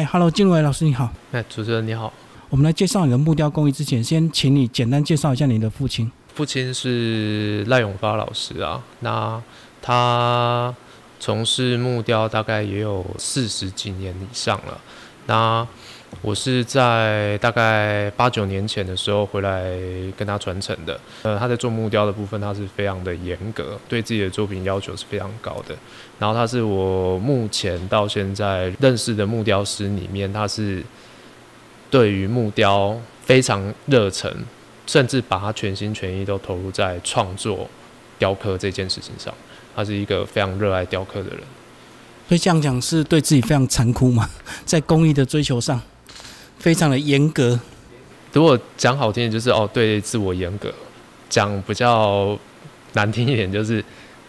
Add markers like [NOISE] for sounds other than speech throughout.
哎，Hello，金伟老师你好。哎，主持人你好。我们来介绍你的木雕工艺之前，先请你简单介绍一下你的父亲。父亲是赖永发老师啊，那他从事木雕大概也有四十几年以上了。那我是在大概八九年前的时候回来跟他传承的。呃，他在做木雕的部分，他是非常的严格，对自己的作品要求是非常高的。然后他是我目前到现在认识的木雕师里面，他是对于木雕非常热忱，甚至把他全心全意都投入在创作雕刻这件事情上。他是一个非常热爱雕刻的人。所以这样讲是对自己非常残酷嘛？[LAUGHS] 在工艺的追求上。非常的严格，如果讲好听点，就是哦，对自我严格；讲比较难听一点，就是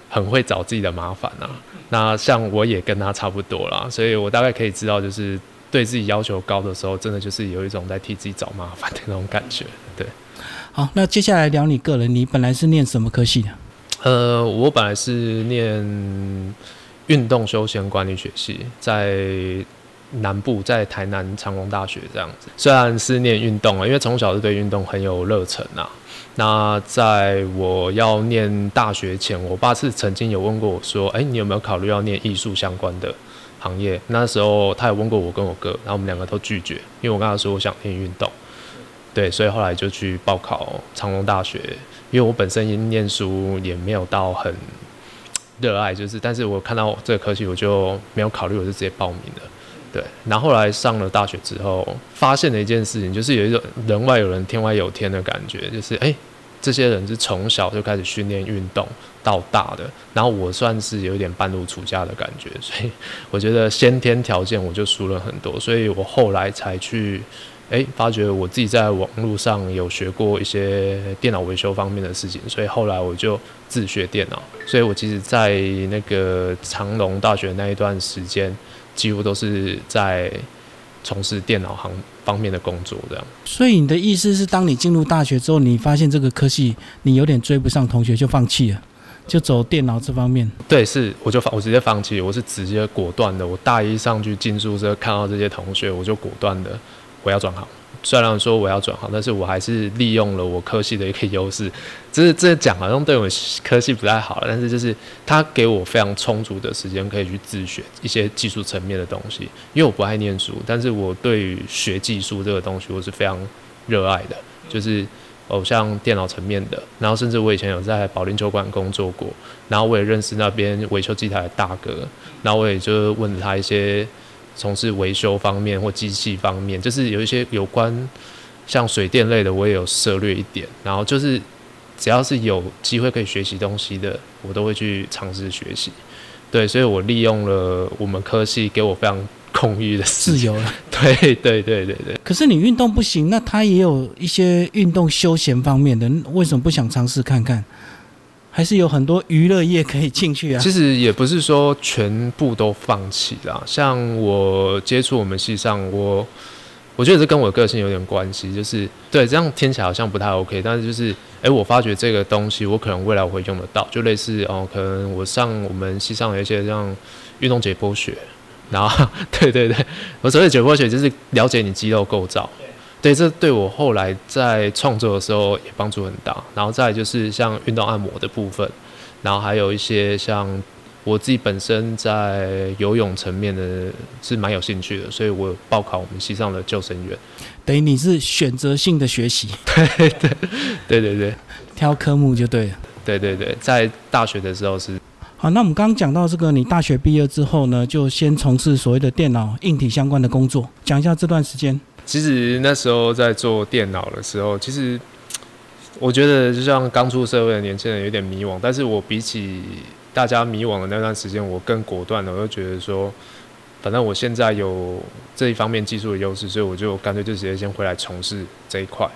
很会找自己的麻烦啊。那像我也跟他差不多啦，所以我大概可以知道，就是对自己要求高的时候，真的就是有一种在替自己找麻烦的那种感觉。对，好，那接下来聊你个人，你本来是念什么科系的？呃，我本来是念运动休闲管理学系，在。南部在台南长隆大学这样子，虽然是念运动啊，因为从小是对运动很有热忱啊。那在我要念大学前，我爸是曾经有问过我说：“哎，你有没有考虑要念艺术相关的行业？”那时候他有问过我跟我哥，然后我们两个都拒绝，因为我跟他说我想念运动。对，所以后来就去报考长隆大学，因为我本身念书也没有到很热爱，就是，但是我看到这个科系，我就没有考虑，我就直接报名了。对，然后来上了大学之后，发现了一件事情，就是有一种人外有人，天外有天的感觉，就是哎，这些人是从小就开始训练运动到大的，然后我算是有一点半路出家的感觉，所以我觉得先天条件我就输了很多，所以我后来才去哎发觉我自己在网络上有学过一些电脑维修方面的事情，所以后来我就自学电脑，所以我其实，在那个长隆大学那一段时间。几乎都是在从事电脑行方面的工作，这样。所以你的意思是，当你进入大学之后，你发现这个科系你有点追不上同学，就放弃了，就走电脑这方面。对，是我就放，我直接放弃，我是直接果断的。我大一上去进宿舍，看到这些同学，我就果断的我要转行。虽然说我要转行，但是我还是利用了我科系的一个优势。只是这讲好像对我科系不太好了，但是就是他给我非常充足的时间，可以去自学一些技术层面的东西。因为我不爱念书，但是我对于学技术这个东西，我是非常热爱的。就是偶像电脑层面的，然后甚至我以前有在保龄球馆工作过，然后我也认识那边维修机台的大哥，然后我也就问他一些。从事维修方面或机器方面，就是有一些有关像水电类的，我也有涉略一点。然后就是只要是有机会可以学习东西的，我都会去尝试学习。对，所以我利用了我们科系给我非常 [LAUGHS] 空余的自由。对对对对对。可是你运动不行，那他也有一些运动休闲方面的，为什么不想尝试看看？还是有很多娱乐业可以进去啊。其实也不是说全部都放弃啦。像我接触我们系上，我我觉得这跟我个性有点关系，就是对这样听起来好像不太 OK，但是就是哎，我发觉这个东西我可能未来我会用得到，就类似哦，可能我上我们系上有一些像运动解剖学，然后对对 [LAUGHS] 对，我所谓解剖学就是了解你肌肉构造。对，这对我后来在创作的时候也帮助很大。然后再就是像运动按摩的部分，然后还有一些像我自己本身在游泳层面的是蛮有兴趣的，所以我报考我们西上的救生员。等于你是选择性的学习，[LAUGHS] 对对对对对，挑科目就对了。对对对，在大学的时候是。好，那我们刚刚讲到这个，你大学毕业之后呢，就先从事所谓的电脑硬体相关的工作，讲一下这段时间。其实那时候在做电脑的时候，其实 [TSK] 我觉得就像刚出社会的年轻人有点迷惘，但是我比起大家迷惘的那段时间，我更果断的，我就觉得说，反正我现在有这一方面技术的优势，所以我就干脆就直接先回来从事这一块，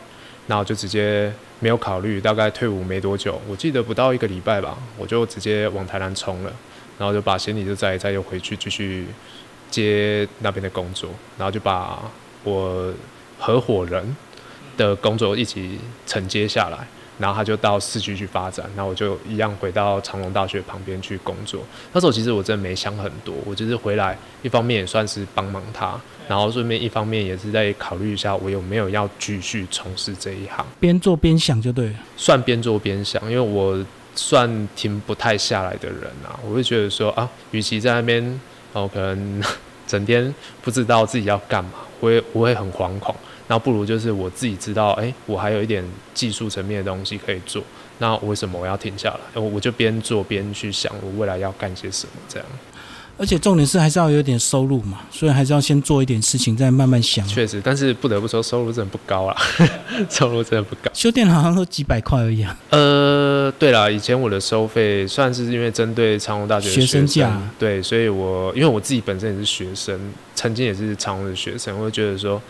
然后就直接没有考虑，大概退伍没多久，我记得不到一个礼拜吧，我就直接往台南冲了，然后就把行李就再再又回去继续接那边的工作，然后就把。我合伙人的工作一起承接下来，然后他就到市区去发展，然后我就一样回到长隆大学旁边去工作。那时候其实我真的没想很多，我就是回来一方面也算是帮忙他，然后顺便一方面也是在考虑一下我有没有要继续从事这一行，边做边想就对了。算边做边想，因为我算停不太下来的人啊，我会觉得说啊，与其在那边哦可能整天不知道自己要干嘛，我会我会很惶恐。那不如就是我自己知道，哎，我还有一点技术层面的东西可以做。那为什么我要停下来？我我就边做边去想，我未来要干些什么这样。而且重点是还是要有点收入嘛，所以还是要先做一点事情，再慢慢想。确实，但是不得不说，收入真的不高啊，[LAUGHS] 收入真的不高。修电好像都几百块而已啊。呃，对了，以前我的收费算是因为针对长隆大学学生价，对，所以我因为我自己本身也是学生，曾经也是长隆的学生，我会觉得说。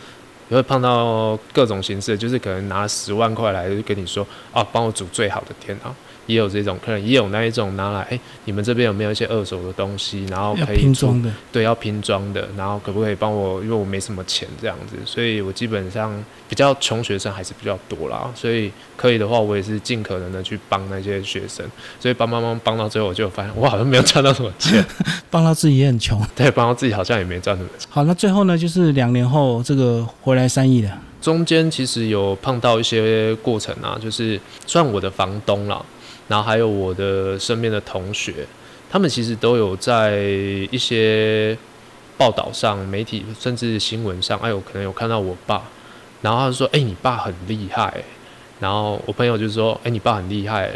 也会碰到各种形式，就是可能拿十万块来就跟你说，啊，帮我组最好的电脑。也有这种，可能也有那一种拿来，哎，你们这边有没有一些二手的东西，然后可以拼装的，对，要拼装的，然后可不可以帮我？因为我没什么钱这样子，所以我基本上比较穷学生还是比较多啦，所以可以的话，我也是尽可能的去帮那些学生，所以帮帮帮帮到最后，我就发现我好像没有赚到什么钱，[LAUGHS] [LAUGHS] 帮到自己也很穷，对，帮到自己好像也没赚什么钱。好，那最后呢，就是两年后这个回来三亿的，中间其实有碰到一些过程啊，就是算我的房东了。然后还有我的身边的同学，他们其实都有在一些报道上、媒体甚至新闻上，哎，我可能有看到我爸。然后他说：“哎，你爸很厉害。”然后我朋友就说：“哎，你爸很厉害。”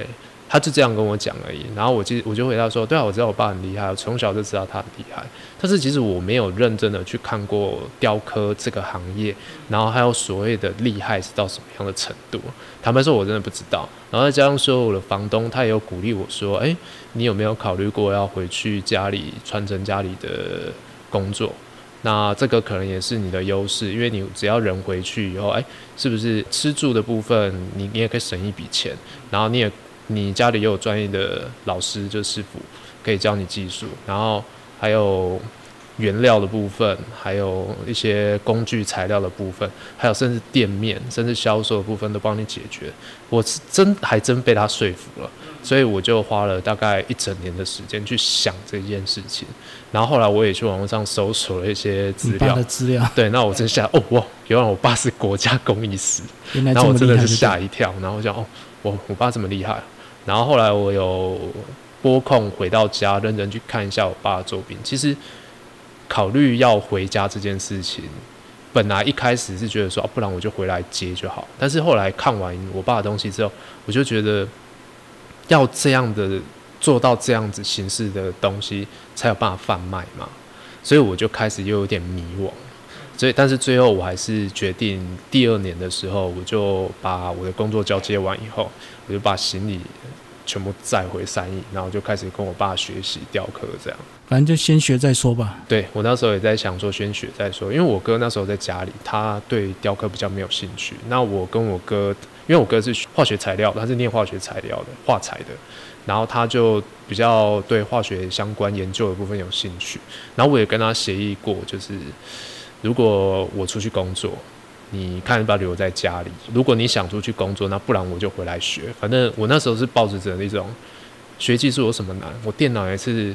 他就这样跟我讲而已，然后我就我就回答说：“对啊，我知道我爸很厉害，我从小就知道他很厉害。但是其实我没有认真的去看过雕刻这个行业，然后还有所谓的厉害是到什么样的程度。坦白说，我真的不知道。然后再加上说，我的房东他也有鼓励我说：，哎，你有没有考虑过要回去家里传承家里的工作？那这个可能也是你的优势，因为你只要人回去以后，哎，是不是吃住的部分你你也可以省一笔钱，然后你也。”你家里也有专业的老师，就师傅可以教你技术，然后还有原料的部分，还有一些工具材料的部分，还有甚至店面，甚至销售的部分都帮你解决。我是真还真被他说服了，所以我就花了大概一整年的时间去想这件事情。然后后来我也去网络上搜索了一些资料，的资料。[LAUGHS] 对，那我真吓哦哇，原来我爸是国家工艺师，[LAUGHS] 然后我真的是吓一跳，然后想哦，我我爸这么厉害。然后后来我有拨空回到家，认真去看一下我爸的作品。其实考虑要回家这件事情，本来一开始是觉得说，不然我就回来接就好。但是后来看完我爸的东西之后，我就觉得要这样的做到这样子形式的东西，才有办法贩卖嘛。所以我就开始又有点迷惘。所以，但是最后我还是决定第二年的时候，我就把我的工作交接完以后，我就把行李。全部载回三义，然后就开始跟我爸学习雕刻，这样。反正就先学再说吧。对我那时候也在想说，先学再说，因为我哥那时候在家里，他对雕刻比较没有兴趣。那我跟我哥，因为我哥是化学材料，他是念化学材料的，化材的，然后他就比较对化学相关研究的部分有兴趣。然后我也跟他协议过，就是如果我出去工作。你看要不要留在家里？如果你想出去工作，那不然我就回来学。反正我那时候是抱着着那种学技术有什么难？我电脑也是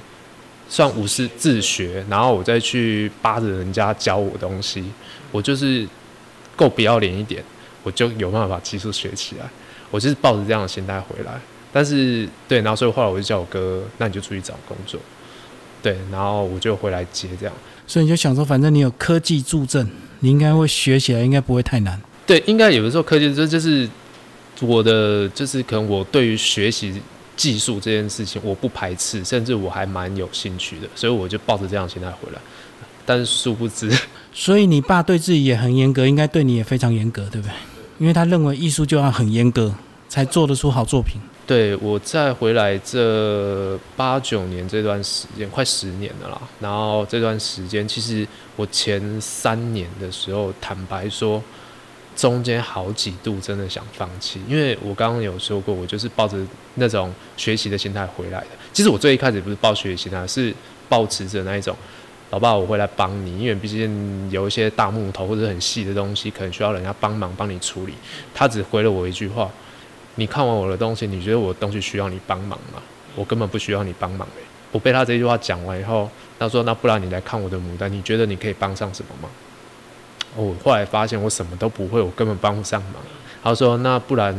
算五是自学，然后我再去扒着人家教我东西。我就是够不要脸一点，我就有办法把技术学起来。我就是抱着这样的心态回来。但是对，然后所以后来我就叫我哥，那你就出去找工作。对，然后我就回来接这样。所以你就想说，反正你有科技助阵。你应该会学起来，应该不会太难。对，应该有的时候科技这就是我的，就是可能我对于学习技术这件事情我不排斥，甚至我还蛮有兴趣的，所以我就抱着这样心态回来。但是殊不知，[LAUGHS] 所以你爸对自己也很严格，应该对你也非常严格，对不对？因为他认为艺术就要很严格，才做得出好作品。对我再回来这八九年这段时间，快十年了啦。然后这段时间，其实我前三年的时候，坦白说，中间好几度真的想放弃，因为我刚刚有说过，我就是抱着那种学习的心态回来的。其实我最一开始不是抱学习心态，是抱持着那一种，老爸我会来帮你，因为毕竟有一些大木头或者很细的东西，可能需要人家帮忙帮你处理。他只回了我一句话。你看完我的东西，你觉得我的东西需要你帮忙吗？我根本不需要你帮忙诶、我被他这句话讲完以后，他说：“那不然你来看我的牡丹，你觉得你可以帮上什么吗？”我后来发现我什么都不会，我根本帮不上忙。他说：“那不然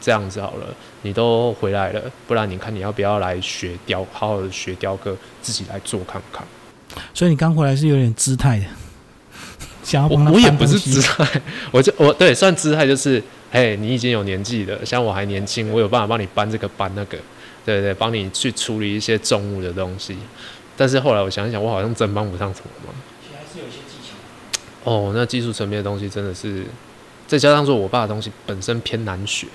这样子好了，你都回来了，不然你看你要不要来学雕，好好的学雕刻，自己来做看看。”所以你刚回来是有点姿态的，想要我我也不是姿态，我就我对算姿态就是，哎，你已经有年纪了，像我还年轻，我有办法帮你搬这个搬那个，对对，帮你去处理一些重物的东西。但是后来我想一想，我好像真帮不上什么忙。哦，那技术层面的东西真的是，再加上说我爸的东西本身偏难学，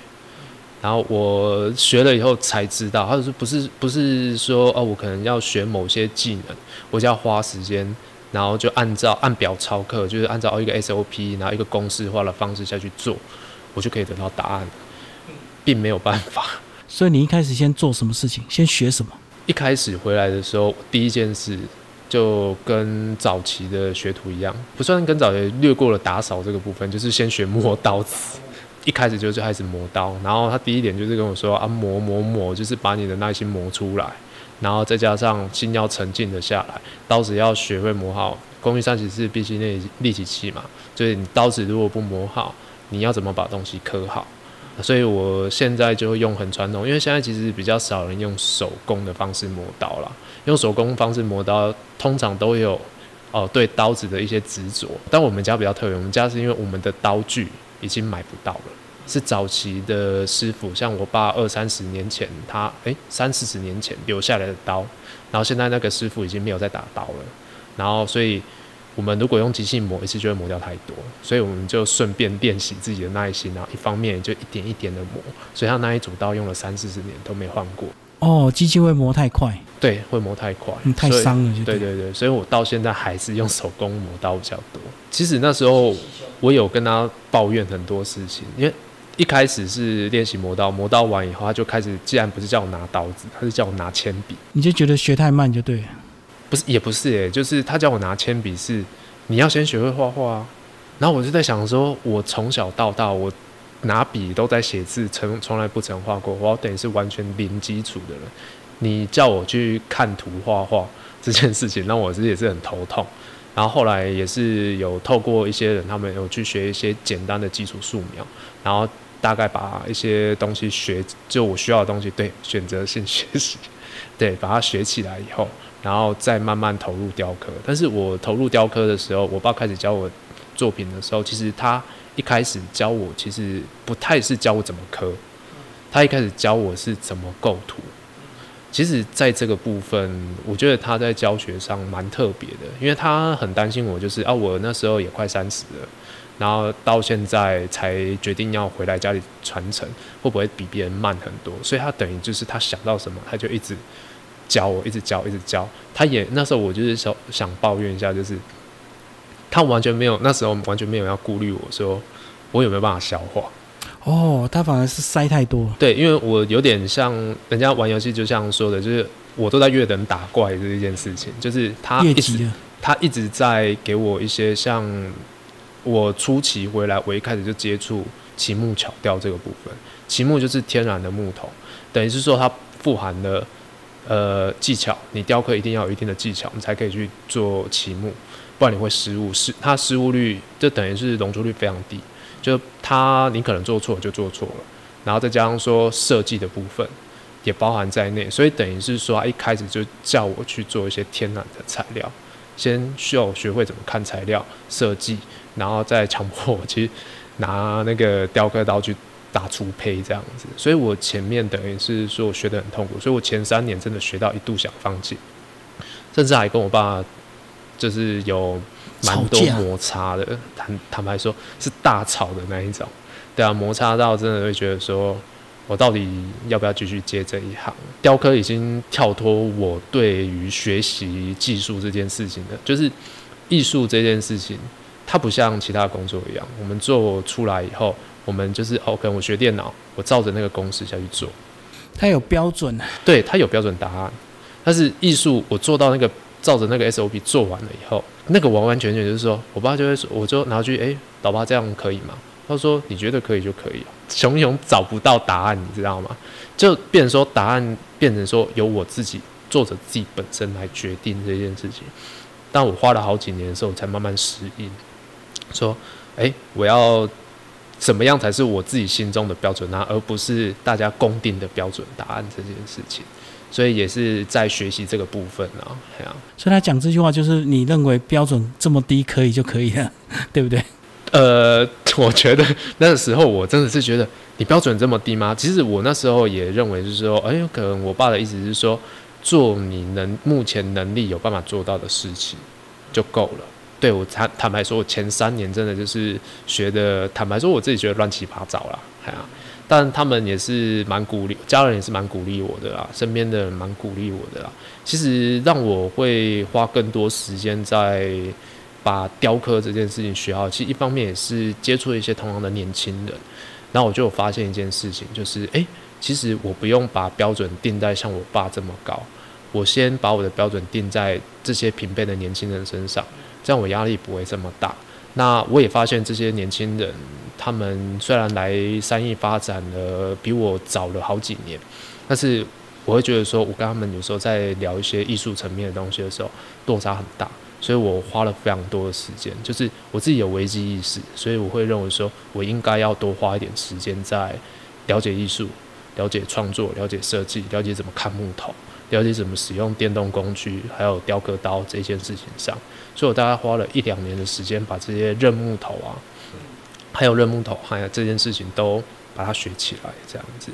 然后我学了以后才知道，他就是不是不是说哦，我可能要学某些技能，我就要花时间，然后就按照按表操课，就是按照一个 SOP，然后一个公式化的方式下去做，我就可以得到答案，并没有办法。所以你一开始先做什么事情？先学什么？一开始回来的时候，第一件事就跟早期的学徒一样，不算跟早期略过了打扫这个部分，就是先学磨刀子。一开始就就开始磨刀，然后他第一点就是跟我说啊，磨磨磨，就是把你的耐心磨出来，然后再加上心要沉静的下来，刀子要学会磨好。工艺上其实是必须那立体器嘛，就是你刀子如果不磨好，你要怎么把东西刻好？所以我现在就用很传统，因为现在其实比较少人用手工的方式磨刀啦。用手工方式磨刀，通常都有哦对刀子的一些执着。但我们家比较特别，我们家是因为我们的刀具已经买不到了，是早期的师傅，像我爸二三十年前他诶三四十年前留下来的刀，然后现在那个师傅已经没有在打刀了，然后所以。我们如果用机器磨一次就会磨掉太多，所以我们就顺便练习自己的耐心，然后一方面也就一点一点的磨，所以他那一组刀用了三四十年都没换过。哦，机器会磨太快，对，会磨太快，嗯，太伤了就对对对对，所以我到现在还是用手工磨刀比较多。其实那时候我有跟他抱怨很多事情，因为一开始是练习磨刀，磨刀完以后他就开始，既然不是叫我拿刀子，他是叫我拿铅笔。你就觉得学太慢就对了。不是，也不是诶，就是他叫我拿铅笔是，你要先学会画画啊。然后我就在想说，我从小到大我拿笔都在写字，从从来不曾画过，我等于是完全零基础的人。你叫我去看图画画 [LAUGHS] 这件事情，让我是也是很头痛。然后后来也是有透过一些人，他们有去学一些简单的基础素描，然后大概把一些东西学，就我需要的东西，对，选择性学习，[LAUGHS] 对，把它学起来以后，然后再慢慢投入雕刻。但是我投入雕刻的时候，我爸开始教我作品的时候，其实他一开始教我，其实不太是教我怎么刻，他一开始教我是怎么构图。其实，在这个部分，我觉得他在教学上蛮特别的，因为他很担心我，就是啊，我那时候也快三十了，然后到现在才决定要回来家里传承，会不会比别人慢很多？所以他等于就是他想到什么，他就一直教我，一直教，一直教。他也那时候我就是想想抱怨一下，就是他完全没有那时候完全没有要顾虑我说我有没有办法消化。哦，他反而是塞太多。对，因为我有点像人家玩游戏，就像说的，就是我都在越等打怪这一件事情，就是他一直他一直在给我一些像我初期回来，我一开始就接触奇木巧雕这个部分。奇木就是天然的木头，等于是说它富含了呃技巧，你雕刻一定要有一定的技巧，你才可以去做漆木，不然你会失误，失它失误率就等于是容错率非常低，就它你可能做错就做错了，然后再加上说设计的部分也包含在内，所以等于是说一开始就叫我去做一些天然的材料，先需要我学会怎么看材料设计，然后再强迫我去拿那个雕刻刀去打出胚这样子，所以我前面等于是说我学得很痛苦，所以我前三年真的学到一度想放弃，甚至还跟我爸就是有蛮多摩擦的，坦坦白说是大吵的那一种，对啊，摩擦到真的会觉得说。我到底要不要继续接这一行？雕刻已经跳脱我对于学习技术这件事情的，就是艺术这件事情，它不像其他工作一样，我们做出来以后，我们就是 OK，我学电脑，我照着那个公式下去做，它有标准啊。对，它有标准答案。但是艺术，我做到那个照着那个 SOP 做完了以后，那个完完全全就是说我爸就会说，我就拿去，诶，老爸这样可以吗？他说你觉得可以就可以，熊熊找不到答案，你知道吗？就变成说答案变成说由我自己作者自己本身来决定这件事情。但我花了好几年的时候才慢慢适应，说，哎，我要怎么样才是我自己心中的标准答案，而不是大家公定的标准答案这件事情。所以也是在学习这个部分啊，哎呀。所以他讲这句话就是你认为标准这么低可以就可以了，[LAUGHS] 对不对？呃，我觉得那个时候我真的是觉得你标准这么低吗？其实我那时候也认为就是说，哎，可能我爸的意思是说。做你能目前能力有办法做到的事情就够了。对我坦坦白说，我前三年真的就是学的，坦白说我自己觉得乱七八糟啦，哎呀，但他们也是蛮鼓励，家人也是蛮鼓励我的啦，身边的人蛮鼓励我的啦。其实让我会花更多时间在把雕刻这件事情学好，其实一方面也是接触一些同行的年轻人，然后我就发现一件事情，就是诶。其实我不用把标准定在像我爸这么高，我先把我的标准定在这些平辈的年轻人身上，这样我压力不会这么大。那我也发现这些年轻人，他们虽然来三义发展了比我早了好几年，但是我会觉得说，我跟他们有时候在聊一些艺术层面的东西的时候，落差很大，所以我花了非常多的时间，就是我自己有危机意识，所以我会认为说我应该要多花一点时间在了解艺术。了解创作，了解设计，了解怎么看木头，了解怎么使用电动工具，还有雕刻刀这件事情上，所以我大概花了一两年的时间，把这些认木头啊，还有认木头，还有这件事情都把它学起来，这样子。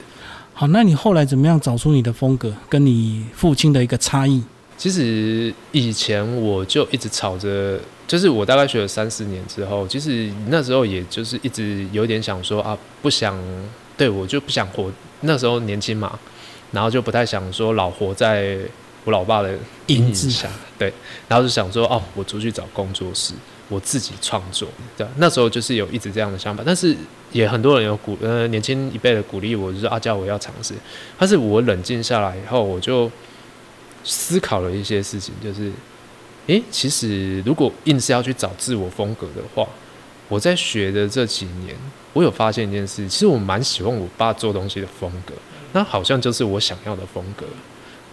好，那你后来怎么样找出你的风格，跟你父亲的一个差异？其实以前我就一直吵着，就是我大概学了三四年之后，其实那时候也就是一直有点想说啊，不想。对，我就不想活。那时候年轻嘛，然后就不太想说老活在我老爸的阴影下。对，然后就想说，哦，我出去找工作室，我自己创作。对，那时候就是有一直这样的想法，但是也很多人有鼓，呃，年轻一辈的鼓励我，就是啊叫我要尝试。但是我冷静下来以后，我就思考了一些事情，就是，诶，其实如果硬是要去找自我风格的话，我在学的这几年。我有发现一件事，其实我蛮喜欢我爸做东西的风格，那好像就是我想要的风格，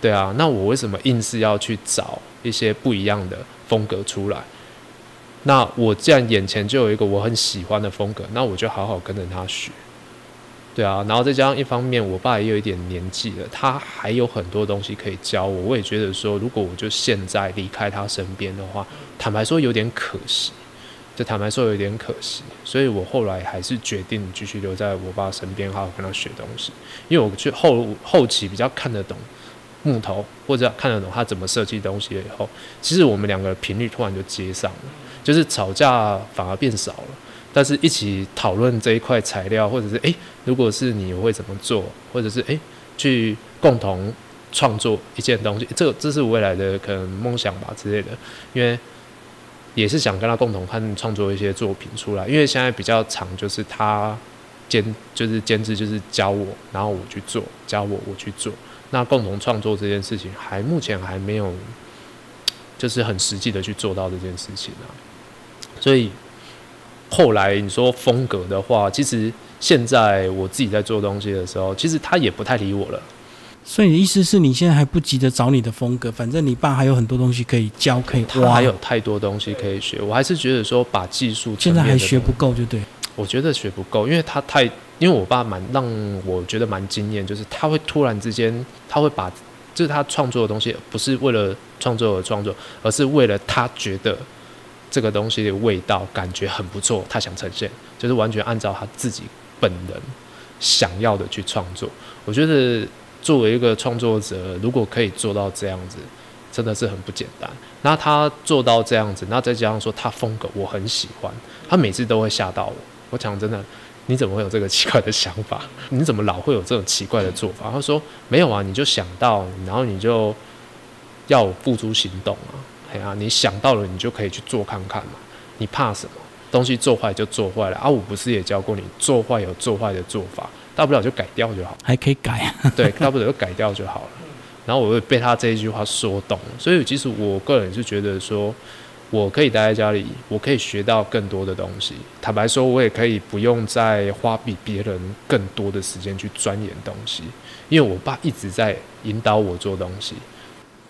对啊，那我为什么硬是要去找一些不一样的风格出来？那我既然眼前就有一个我很喜欢的风格，那我就好好跟着他学，对啊，然后再加上一方面，我爸也有一点年纪了，他还有很多东西可以教我，我也觉得说，如果我就现在离开他身边的话，坦白说有点可惜。就坦白说有点可惜，所以我后来还是决定继续留在我爸身边，好好跟他学东西。因为我去后后期比较看得懂木头，或者看得懂他怎么设计东西了以后，其实我们两个频率突然就接上了，就是吵架反而变少了。但是一起讨论这一块材料，或者是诶，如果是你会怎么做，或者是诶，去共同创作一件东西，这这是未来的可能梦想吧之类的，因为。也是想跟他共同看创作一些作品出来，因为现在比较长，就是他监就是监制，就是教我，然后我去做，教我我去做。那共同创作这件事情，还目前还没有，就是很实际的去做到这件事情啊。所以后来你说风格的话，其实现在我自己在做东西的时候，其实他也不太理我了。所以你的意思是你现在还不急着找你的风格，反正你爸还有很多东西可以教，可以他，还有太多东西可以学。我还是觉得说把技术现在还学不够，就对。我觉得学不够，因为他太，因为我爸蛮让我觉得蛮惊艳，就是他会突然之间，他会把就是他创作的东西不是为了创作而创作，而是为了他觉得这个东西的味道感觉很不错，他想呈现，就是完全按照他自己本人想要的去创作。我觉得。作为一个创作者，如果可以做到这样子，真的是很不简单。那他做到这样子，那再加上说他风格我很喜欢，他每次都会吓到我。我讲真的，你怎么会有这个奇怪的想法？你怎么老会有这种奇怪的做法？他说没有啊，你就想到，然后你就要付诸行动啊。哎呀，你想到了，你就可以去做看看嘛。你怕什么？东西做坏就做坏了啊！我不是也教过你，做坏有做坏的做法。大不了就改掉就好，还可以改啊。[LAUGHS] 对，大不了就改掉就好了。然后我会被他这一句话说动了，所以其实我个人是觉得说，我可以待在家里，我可以学到更多的东西。坦白说，我也可以不用再花比别人更多的时间去钻研东西，因为我爸一直在引导我做东西。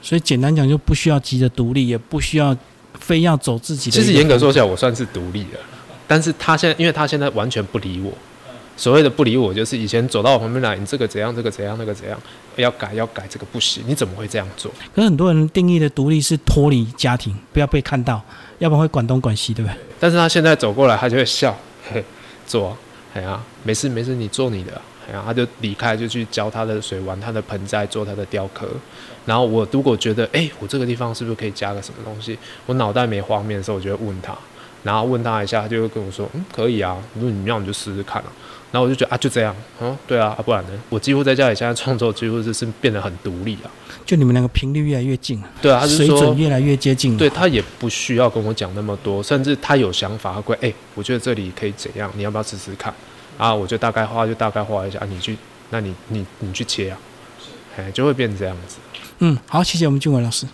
所以简单讲，就不需要急着独立，也不需要非要走自己的。其实严格说起来，我算是独立了，但是他现在，因为他现在完全不理我。所谓的不理我，就是以前走到我旁边来，你这个怎样，这个怎样，那个怎样，要改要改，这个不行，你怎么会这样做？可是很多人定义的独立是脱离家庭，不要被看到，要不然会管东管西，对不对？但是他现在走过来，他就会笑，嘿，做，哎呀，没事没事，你做你的，哎呀，他就离开，就去浇他的水，玩他的盆栽，做他的雕刻。然后我如果觉得，哎，我这个地方是不是可以加个什么东西？我脑袋没画面的时候，我就会问他，然后问他一下，他就会跟我说，嗯，可以啊，如果你要，你就试试看啊。然后我就觉得啊，就这样，嗯，对啊，不然呢？我几乎在家里现在创作，几乎就是变得很独立啊。就你们两个频率越来越近了，对啊，水准越来越接近。对他也不需要跟我讲那么多，甚至他有想法，他会哎，我觉得这里可以怎样？你要不要试试看？啊，我就大概画，就大概画一下，啊你去，那你你你去切啊，哎，就会变成这样子。嗯，好，谢谢我们俊伟老师。